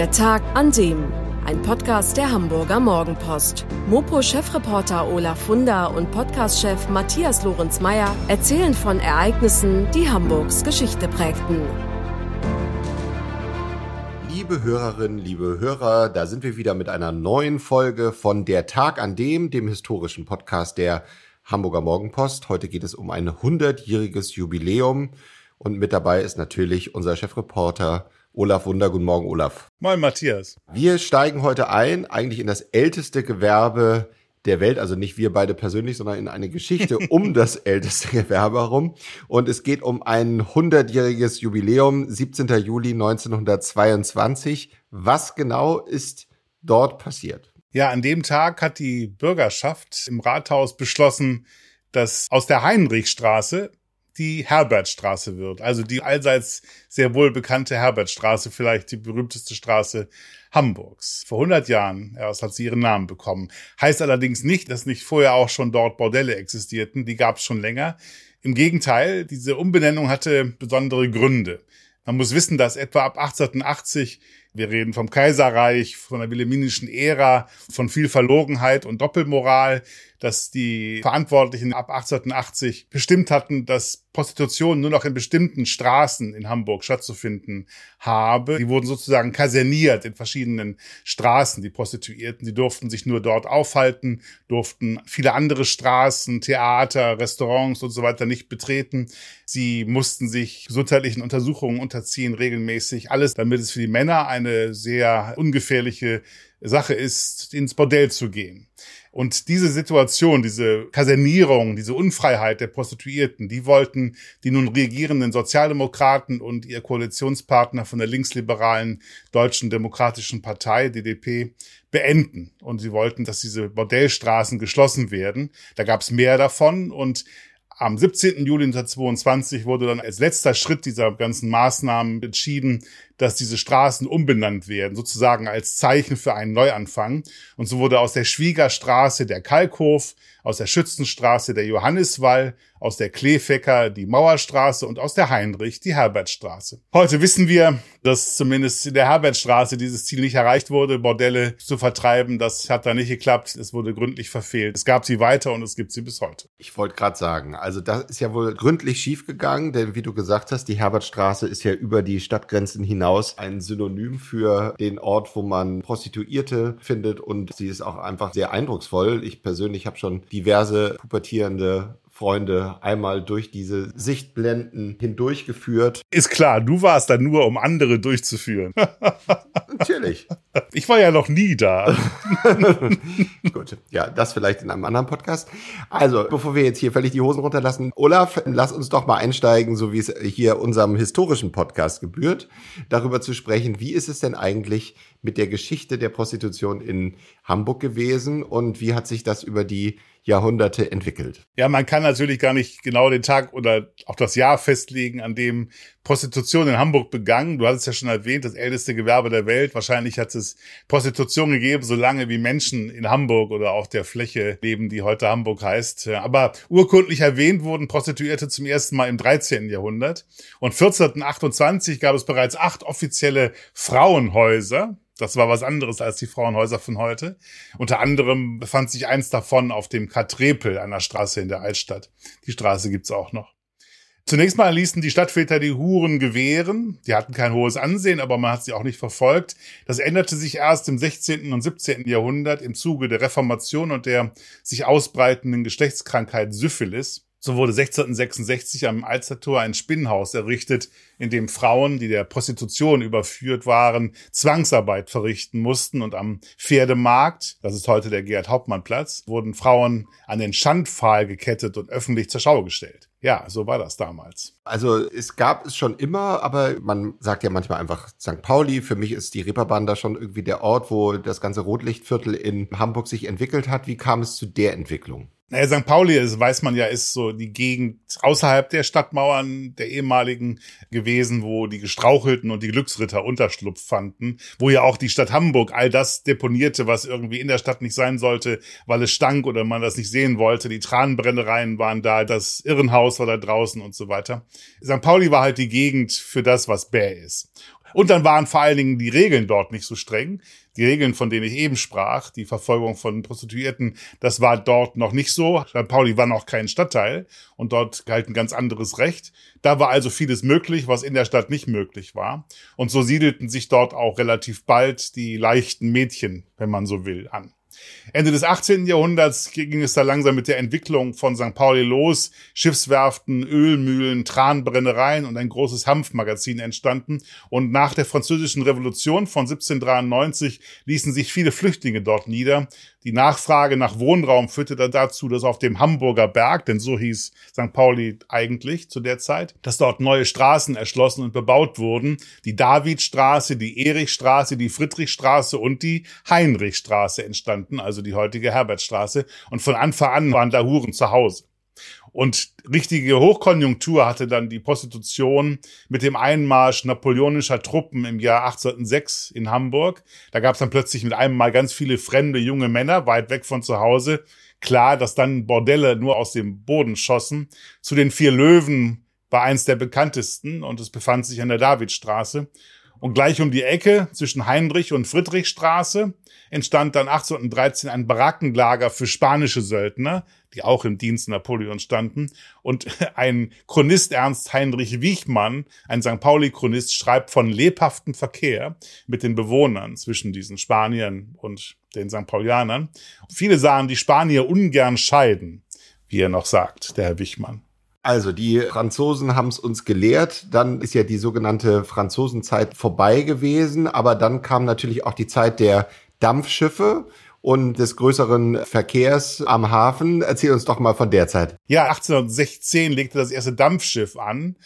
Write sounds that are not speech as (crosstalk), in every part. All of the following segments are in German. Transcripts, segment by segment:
Der Tag an dem. Ein Podcast der Hamburger Morgenpost. Mopo-Chefreporter Olaf Funder und Podcast-Chef Matthias Lorenz-Meyer erzählen von Ereignissen, die Hamburgs Geschichte prägten. Liebe Hörerinnen, liebe Hörer, da sind wir wieder mit einer neuen Folge von Der Tag an dem, dem historischen Podcast der Hamburger Morgenpost. Heute geht es um ein 100-jähriges Jubiläum und mit dabei ist natürlich unser Chefreporter Olaf Wunder. Guten Morgen, Olaf. Moin, Matthias. Wir steigen heute ein, eigentlich in das älteste Gewerbe der Welt, also nicht wir beide persönlich, sondern in eine Geschichte (laughs) um das älteste Gewerbe herum. Und es geht um ein 100-jähriges Jubiläum, 17. Juli 1922. Was genau ist dort passiert? Ja, an dem Tag hat die Bürgerschaft im Rathaus beschlossen, dass aus der Heinrichstraße die Herbertstraße wird. Also die allseits sehr wohl bekannte Herbertstraße, vielleicht die berühmteste Straße Hamburgs. Vor 100 Jahren erst hat sie ihren Namen bekommen. Heißt allerdings nicht, dass nicht vorher auch schon dort Bordelle existierten. Die gab es schon länger. Im Gegenteil, diese Umbenennung hatte besondere Gründe. Man muss wissen, dass etwa ab 1880 wir reden vom Kaiserreich, von der wilhelminischen Ära, von viel Verlogenheit und Doppelmoral, dass die Verantwortlichen ab 1880 bestimmt hatten, dass Prostitution nur noch in bestimmten Straßen in Hamburg stattzufinden habe. Die wurden sozusagen kaserniert in verschiedenen Straßen, die Prostituierten. Sie durften sich nur dort aufhalten, durften viele andere Straßen, Theater, Restaurants und so weiter nicht betreten. Sie mussten sich gesundheitlichen Untersuchungen unterziehen, regelmäßig. Alles, damit es für die Männer eine sehr ungefährliche Sache ist, ins Bordell zu gehen. Und diese Situation, diese Kasernierung, diese Unfreiheit der Prostituierten, die wollten die nun regierenden Sozialdemokraten und ihr Koalitionspartner von der linksliberalen Deutschen Demokratischen Partei, DDP, beenden. Und sie wollten, dass diese Bordellstraßen geschlossen werden. Da gab es mehr davon und am 17. Juli 1922 wurde dann als letzter Schritt dieser ganzen Maßnahmen entschieden, dass diese Straßen umbenannt werden, sozusagen als Zeichen für einen Neuanfang. Und so wurde aus der Schwiegerstraße der Kalkhof, aus der Schützenstraße der Johanniswall, aus der Kleefecker die Mauerstraße und aus der Heinrich die Herbertstraße. Heute wissen wir, dass zumindest in der Herbertstraße dieses Ziel nicht erreicht wurde, Bordelle zu vertreiben. Das hat da nicht geklappt. Es wurde gründlich verfehlt. Es gab sie weiter und es gibt sie bis heute. Ich wollte gerade sagen, also das ist ja wohl gründlich schiefgegangen, denn wie du gesagt hast, die Herbertstraße ist ja über die Stadtgrenzen hinaus hinaus ein Synonym für den Ort, wo man Prostituierte findet und sie ist auch einfach sehr eindrucksvoll. Ich persönlich habe schon diverse pubertierende Freunde einmal durch diese Sichtblenden hindurchgeführt. Ist klar, du warst da nur, um andere durchzuführen. (laughs) Natürlich. Ich war ja noch nie da. (laughs) Gut, ja, das vielleicht in einem anderen Podcast. Also, bevor wir jetzt hier völlig die Hosen runterlassen, Olaf, lass uns doch mal einsteigen, so wie es hier unserem historischen Podcast gebührt, darüber zu sprechen, wie ist es denn eigentlich mit der Geschichte der Prostitution in Hamburg gewesen und wie hat sich das über die Jahrhunderte entwickelt. Ja, man kann natürlich gar nicht genau den Tag oder auch das Jahr festlegen, an dem Prostitution in Hamburg begann. Du hattest ja schon erwähnt, das älteste Gewerbe der Welt. Wahrscheinlich hat es Prostitution gegeben, so lange wie Menschen in Hamburg oder auch der Fläche leben, die heute Hamburg heißt. Aber urkundlich erwähnt wurden Prostituierte zum ersten Mal im 13. Jahrhundert. Und 1428 gab es bereits acht offizielle Frauenhäuser das war was anderes als die Frauenhäuser von heute. Unter anderem befand sich eins davon auf dem Katrepel, einer Straße in der Altstadt. Die Straße gibt's auch noch. Zunächst mal ließen die Stadtväter die Huren gewähren. Die hatten kein hohes Ansehen, aber man hat sie auch nicht verfolgt. Das änderte sich erst im 16. und 17. Jahrhundert im Zuge der Reformation und der sich ausbreitenden Geschlechtskrankheit Syphilis. So wurde 1666 am Alstertor ein Spinnenhaus errichtet, in dem Frauen, die der Prostitution überführt waren, Zwangsarbeit verrichten mussten und am Pferdemarkt, das ist heute der Gerhard Hauptmann Platz, wurden Frauen an den Schandpfahl gekettet und öffentlich zur Schau gestellt. Ja, so war das damals. Also es gab es schon immer, aber man sagt ja manchmal einfach St. Pauli. Für mich ist die Reeperbahn da schon irgendwie der Ort, wo das ganze Rotlichtviertel in Hamburg sich entwickelt hat. Wie kam es zu der Entwicklung? Naja, St. Pauli, das weiß man ja, ist so die Gegend außerhalb der Stadtmauern der ehemaligen gewesen, wo die Gestrauchelten und die Glücksritter Unterschlupf fanden, wo ja auch die Stadt Hamburg all das deponierte, was irgendwie in der Stadt nicht sein sollte, weil es stank oder man das nicht sehen wollte. Die Tranenbrennereien waren da, das Irrenhaus war da draußen und so weiter. St. Pauli war halt die Gegend für das, was bäh ist. Und dann waren vor allen Dingen die Regeln dort nicht so streng. Die Regeln, von denen ich eben sprach, die Verfolgung von Prostituierten, das war dort noch nicht so. St. Pauli war noch kein Stadtteil und dort galt ein ganz anderes Recht. Da war also vieles möglich, was in der Stadt nicht möglich war. Und so siedelten sich dort auch relativ bald die leichten Mädchen, wenn man so will, an. Ende des 18. Jahrhunderts ging es da langsam mit der Entwicklung von St. Pauli los. Schiffswerften, Ölmühlen, Tranbrennereien und ein großes Hanfmagazin entstanden. Und nach der Französischen Revolution von 1793 ließen sich viele Flüchtlinge dort nieder. Die Nachfrage nach Wohnraum führte dann dazu, dass auf dem Hamburger Berg, denn so hieß St. Pauli eigentlich zu der Zeit, dass dort neue Straßen erschlossen und bebaut wurden. Die Davidstraße, die Erichstraße, die Friedrichstraße und die Heinrichstraße entstanden, also die heutige Herbertstraße. Und von Anfang an waren da Huren zu Hause. Und richtige Hochkonjunktur hatte dann die Prostitution mit dem Einmarsch napoleonischer Truppen im Jahr 1806 in Hamburg. Da gab es dann plötzlich mit einem Mal ganz viele fremde junge Männer weit weg von zu Hause. Klar, dass dann Bordelle nur aus dem Boden schossen. Zu den vier Löwen war eins der bekanntesten und es befand sich an der Davidstraße. Und gleich um die Ecke zwischen Heinrich und Friedrichstraße entstand dann 1813 ein Barackenlager für spanische Söldner, die auch im Dienst Napoleons standen. Und (laughs) ein Chronist Ernst Heinrich Wiechmann, ein St. Pauli-Chronist, schreibt von lebhaftem Verkehr mit den Bewohnern zwischen diesen Spaniern und den St. Paulianern. Viele sahen die Spanier ungern scheiden, wie er noch sagt, der Herr Wichmann. Also die Franzosen haben es uns gelehrt, dann ist ja die sogenannte Franzosenzeit vorbei gewesen, aber dann kam natürlich auch die Zeit der Dampfschiffe und des größeren Verkehrs am Hafen. Erzähl uns doch mal von der Zeit. Ja, 1816 legte das erste Dampfschiff an,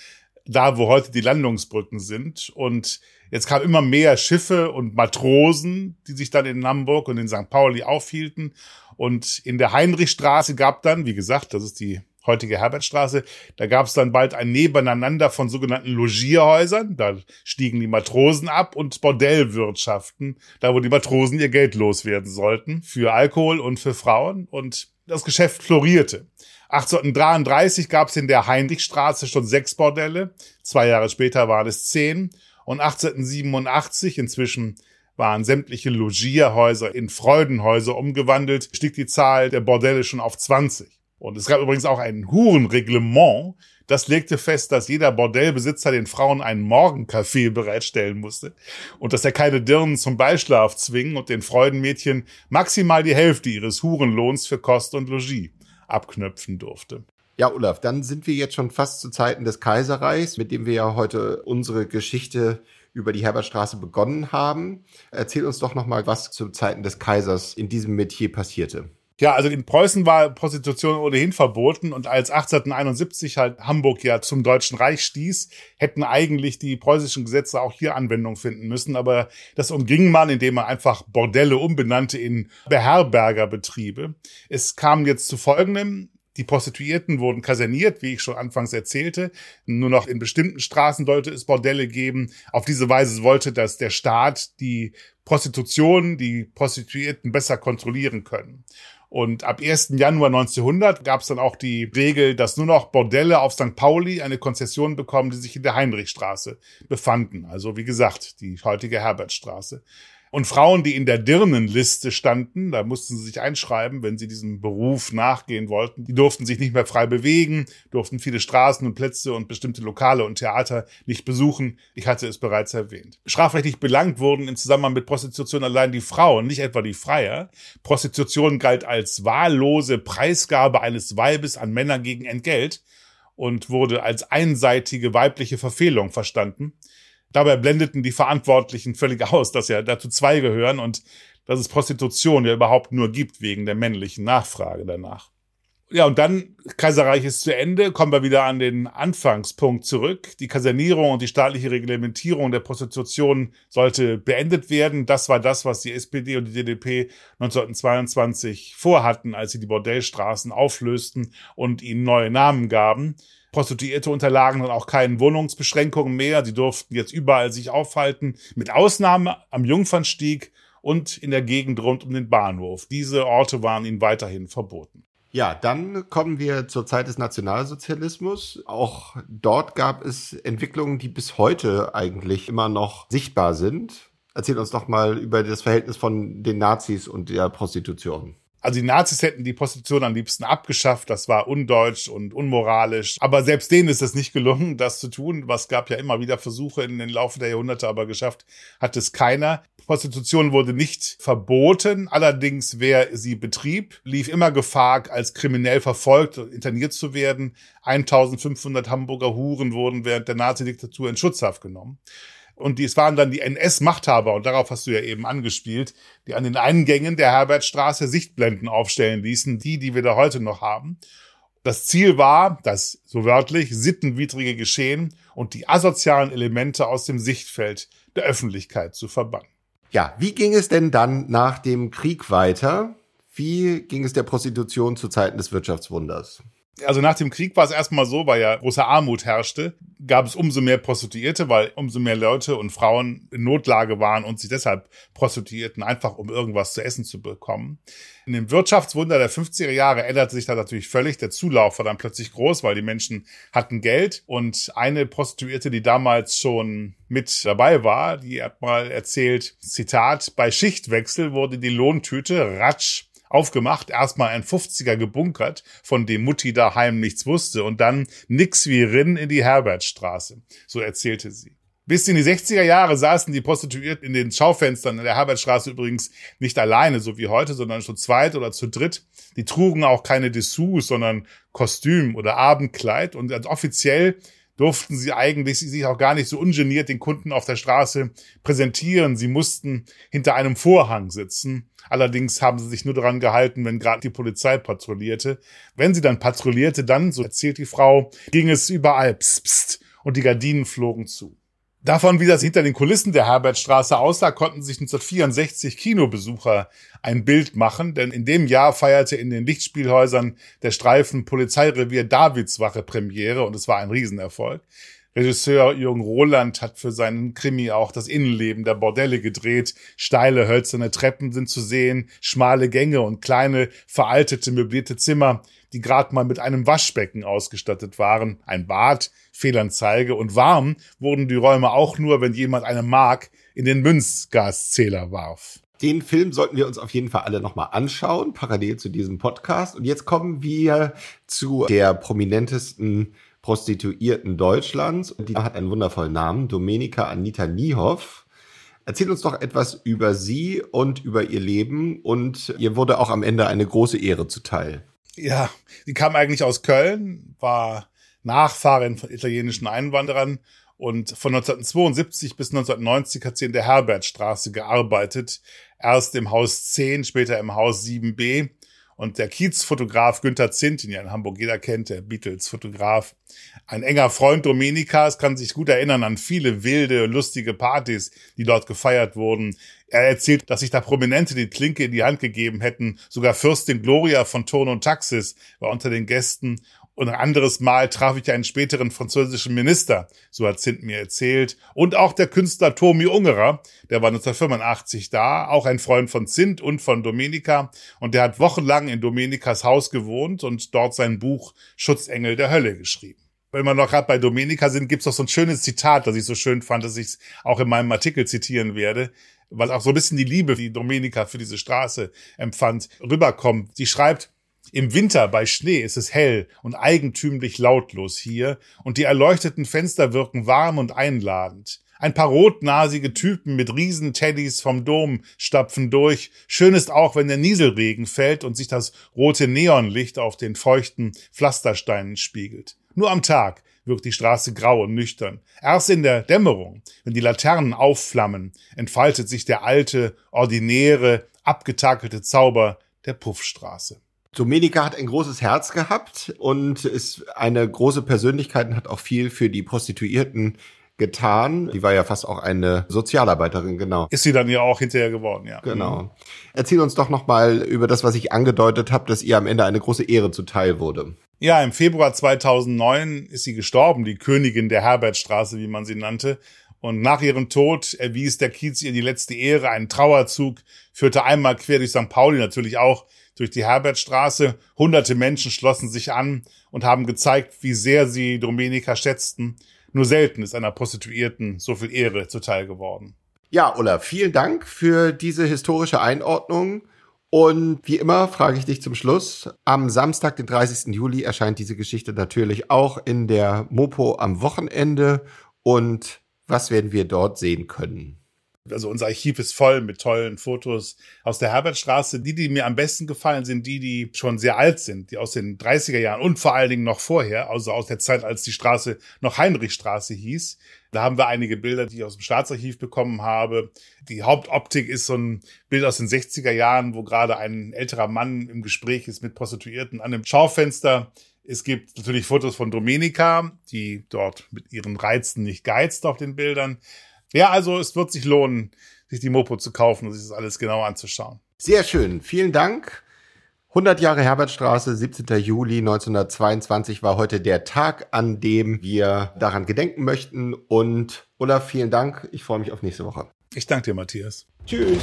da wo heute die Landungsbrücken sind und Jetzt kamen immer mehr Schiffe und Matrosen, die sich dann in Hamburg und in St. Pauli aufhielten. Und in der Heinrichstraße gab dann, wie gesagt, das ist die heutige Herbertstraße. Da gab es dann bald ein Nebeneinander von sogenannten Logierhäusern. Da stiegen die Matrosen ab und Bordellwirtschaften, da wo die Matrosen ihr Geld loswerden sollten für Alkohol und für Frauen. Und das Geschäft florierte. 1833 gab es in der Heinrichstraße schon sechs Bordelle. Zwei Jahre später waren es zehn. Und 1887 inzwischen waren sämtliche Logierhäuser in Freudenhäuser umgewandelt, stieg die Zahl der Bordelle schon auf 20. Und es gab übrigens auch ein Hurenreglement, das legte fest, dass jeder Bordellbesitzer den Frauen einen Morgenkaffee bereitstellen musste und dass er keine Dirnen zum Beischlaf zwingen und den Freudenmädchen maximal die Hälfte ihres Hurenlohns für Kost und Logis abknöpfen durfte. Ja, Olaf, dann sind wir jetzt schon fast zu Zeiten des Kaiserreichs, mit dem wir ja heute unsere Geschichte über die Herbertstraße begonnen haben. Erzähl uns doch noch mal, was zu Zeiten des Kaisers in diesem Metier passierte. Ja, also in Preußen war Prostitution ohnehin verboten und als 1871 halt Hamburg ja zum Deutschen Reich stieß, hätten eigentlich die preußischen Gesetze auch hier Anwendung finden müssen, aber das umging man, indem man einfach Bordelle umbenannte in Beherbergerbetriebe. Es kam jetzt zu folgendem, die Prostituierten wurden kaserniert, wie ich schon anfangs erzählte. Nur noch in bestimmten Straßen sollte es Bordelle geben. Auf diese Weise wollte dass der Staat die Prostitution, die Prostituierten besser kontrollieren können. Und ab 1. Januar 1900 gab es dann auch die Regel, dass nur noch Bordelle auf St. Pauli eine Konzession bekommen, die sich in der Heinrichstraße befanden. Also wie gesagt, die heutige Herbertstraße. Und Frauen, die in der Dirnenliste standen, da mussten sie sich einschreiben, wenn sie diesem Beruf nachgehen wollten, die durften sich nicht mehr frei bewegen, durften viele Straßen und Plätze und bestimmte Lokale und Theater nicht besuchen. Ich hatte es bereits erwähnt. Strafrechtlich belangt wurden im Zusammenhang mit Prostitution allein die Frauen, nicht etwa die Freier. Prostitution galt als wahllose Preisgabe eines Weibes an Männer gegen Entgelt und wurde als einseitige weibliche Verfehlung verstanden. Dabei blendeten die Verantwortlichen völlig aus, dass ja dazu zwei gehören und dass es Prostitution ja überhaupt nur gibt wegen der männlichen Nachfrage danach. Ja, und dann Kaiserreich ist zu Ende, kommen wir wieder an den Anfangspunkt zurück. Die Kasernierung und die staatliche Reglementierung der Prostitution sollte beendet werden. Das war das, was die SPD und die DDP 1922 vorhatten, als sie die Bordellstraßen auflösten und ihnen neue Namen gaben. Prostituierte unterlagen dann auch keinen Wohnungsbeschränkungen mehr. Sie durften jetzt überall sich aufhalten, mit Ausnahme am Jungfernstieg und in der Gegend rund um den Bahnhof. Diese Orte waren ihnen weiterhin verboten. Ja, dann kommen wir zur Zeit des Nationalsozialismus. Auch dort gab es Entwicklungen, die bis heute eigentlich immer noch sichtbar sind. Erzähl uns doch mal über das Verhältnis von den Nazis und der Prostitution. Also die Nazis hätten die Prostitution am liebsten abgeschafft. Das war undeutsch und unmoralisch. Aber selbst denen ist es nicht gelungen, (laughs) das zu tun. Was gab ja immer wieder Versuche in den Laufe der Jahrhunderte, aber geschafft hat es keiner. Prostitution wurde nicht verboten. Allerdings, wer sie betrieb, lief immer Gefahr, als kriminell verfolgt und interniert zu werden. 1500 Hamburger Huren wurden während der Nazi-Diktatur in Schutzhaft genommen. Und es waren dann die NS-Machthaber, und darauf hast du ja eben angespielt, die an den Eingängen der Herbertstraße Sichtblenden aufstellen ließen, die, die wir da heute noch haben. Das Ziel war, das so wörtlich sittenwidrige Geschehen und die asozialen Elemente aus dem Sichtfeld der Öffentlichkeit zu verbannen. Ja, wie ging es denn dann nach dem Krieg weiter? Wie ging es der Prostitution zu Zeiten des Wirtschaftswunders? Also nach dem Krieg war es erstmal so, weil ja große Armut herrschte, gab es umso mehr Prostituierte, weil umso mehr Leute und Frauen in Notlage waren und sich deshalb prostituierten, einfach um irgendwas zu essen zu bekommen. In dem Wirtschaftswunder der 50er Jahre änderte sich da natürlich völlig. Der Zulauf war dann plötzlich groß, weil die Menschen hatten Geld. Und eine Prostituierte, die damals schon mit dabei war, die hat mal erzählt, Zitat, bei Schichtwechsel wurde die Lohntüte ratsch aufgemacht, erstmal ein 50er gebunkert, von dem Mutti daheim nichts wusste und dann nix wie Rinn in die Herbertstraße. So erzählte sie. Bis in die 60er Jahre saßen die Prostituierten in den Schaufenstern in der Herbertstraße übrigens nicht alleine, so wie heute, sondern zu zweit oder zu dritt. Die trugen auch keine Dessous, sondern Kostüm oder Abendkleid und offiziell durften sie eigentlich sich auch gar nicht so ungeniert den Kunden auf der Straße präsentieren. Sie mussten hinter einem Vorhang sitzen. Allerdings haben sie sich nur daran gehalten, wenn gerade die Polizei patrouillierte. Wenn sie dann patrouillierte, dann, so erzählt die Frau, ging es überall pst, pst, und die Gardinen flogen zu. Davon, wie das hinter den Kulissen der Herbertstraße aussah, konnten sich 1964 Kinobesucher ein Bild machen, denn in dem Jahr feierte in den Lichtspielhäusern der Streifen Polizeirevier Davidswache Premiere und es war ein Riesenerfolg. Regisseur Jürgen Roland hat für seinen Krimi auch das Innenleben der Bordelle gedreht. Steile hölzerne Treppen sind zu sehen, schmale Gänge und kleine veraltete möblierte Zimmer, die gerade mal mit einem Waschbecken ausgestattet waren, ein Bad, Fehlanzeige und warm wurden die Räume auch nur, wenn jemand eine Mark in den Münzgaszähler warf. Den Film sollten wir uns auf jeden Fall alle nochmal anschauen, parallel zu diesem Podcast. Und jetzt kommen wir zu der prominentesten Prostituierten Deutschlands. Die hat einen wundervollen Namen, Domenica Anita Niehoff. Erzähl uns doch etwas über sie und über ihr Leben und ihr wurde auch am Ende eine große Ehre zuteil. Ja, sie kam eigentlich aus Köln, war Nachfahrin von italienischen Einwanderern und von 1972 bis 1990 hat sie in der Herbertstraße gearbeitet. Erst im Haus 10, später im Haus 7b und der Kiezfotograf Günther Zint, den ja in Hamburg jeder kennt, der Beatles-Fotograf, ein enger Freund Domenikas, kann sich gut erinnern an viele wilde, lustige Partys, die dort gefeiert wurden. Er erzählt, dass sich da Prominente die Klinke in die Hand gegeben hätten. Sogar Fürstin Gloria von Ton und Taxis war unter den Gästen und ein anderes Mal traf ich einen späteren französischen Minister, so hat Zint mir erzählt. Und auch der Künstler Tomi Ungerer, der war 1985 da, auch ein Freund von Zint und von Domenica. Und der hat wochenlang in Domenikas Haus gewohnt und dort sein Buch Schutzengel der Hölle geschrieben. Wenn wir noch gerade bei Domenica sind, gibt's doch so ein schönes Zitat, das ich so schön fand, dass ich es auch in meinem Artikel zitieren werde, weil auch so ein bisschen die Liebe, die Domenica für diese Straße empfand, rüberkommt. Sie schreibt, im Winter bei Schnee ist es hell und eigentümlich lautlos hier, und die erleuchteten Fenster wirken warm und einladend. Ein paar rotnasige Typen mit Riesenteddys vom Dom stapfen durch. Schön ist auch, wenn der Nieselregen fällt und sich das rote Neonlicht auf den feuchten Pflastersteinen spiegelt. Nur am Tag wirkt die Straße grau und nüchtern. Erst in der Dämmerung, wenn die Laternen aufflammen, entfaltet sich der alte, ordinäre, abgetakelte Zauber der Puffstraße. Domenica hat ein großes Herz gehabt und ist eine große Persönlichkeit und hat auch viel für die Prostituierten getan. Die war ja fast auch eine Sozialarbeiterin, genau. Ist sie dann ja auch hinterher geworden, ja. Genau. Mhm. Erzähl uns doch noch mal über das, was ich angedeutet habe, dass ihr am Ende eine große Ehre zuteil wurde. Ja, im Februar 2009 ist sie gestorben, die Königin der Herbertstraße, wie man sie nannte. Und nach ihrem Tod erwies der Kiez ihr die letzte Ehre, einen Trauerzug, führte einmal quer durch St. Pauli, natürlich auch durch die Herbertstraße. Hunderte Menschen schlossen sich an und haben gezeigt, wie sehr sie Domenica schätzten. Nur selten ist einer Prostituierten so viel Ehre zuteil geworden. Ja, Ulla, vielen Dank für diese historische Einordnung. Und wie immer frage ich dich zum Schluss. Am Samstag, den 30. Juli, erscheint diese Geschichte natürlich auch in der Mopo am Wochenende. Und was werden wir dort sehen können? Also unser Archiv ist voll mit tollen Fotos aus der Herbertstraße. Die, die mir am besten gefallen, sind die, die schon sehr alt sind, die aus den 30er Jahren und vor allen Dingen noch vorher, also aus der Zeit, als die Straße noch Heinrichstraße hieß. Da haben wir einige Bilder, die ich aus dem Staatsarchiv bekommen habe. Die Hauptoptik ist so ein Bild aus den 60er Jahren, wo gerade ein älterer Mann im Gespräch ist mit Prostituierten an einem Schaufenster. Es gibt natürlich Fotos von Domenica, die dort mit ihren Reizen nicht geizt auf den Bildern. Ja, also es wird sich lohnen, sich die Mopo zu kaufen und sich das alles genau anzuschauen. Sehr schön. Vielen Dank. 100 Jahre Herbertstraße, 17. Juli 1922 war heute der Tag, an dem wir daran gedenken möchten. Und Olaf, vielen Dank. Ich freue mich auf nächste Woche. Ich danke dir, Matthias. Tschüss.